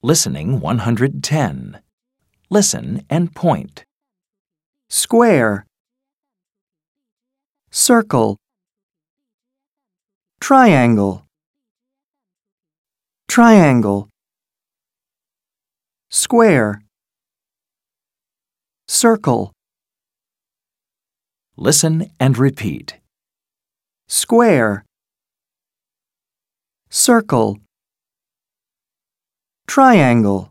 Listening 110. Listen and point. square, circle, triangle, triangle, square, circle, Listen and repeat. square, circle, triangle.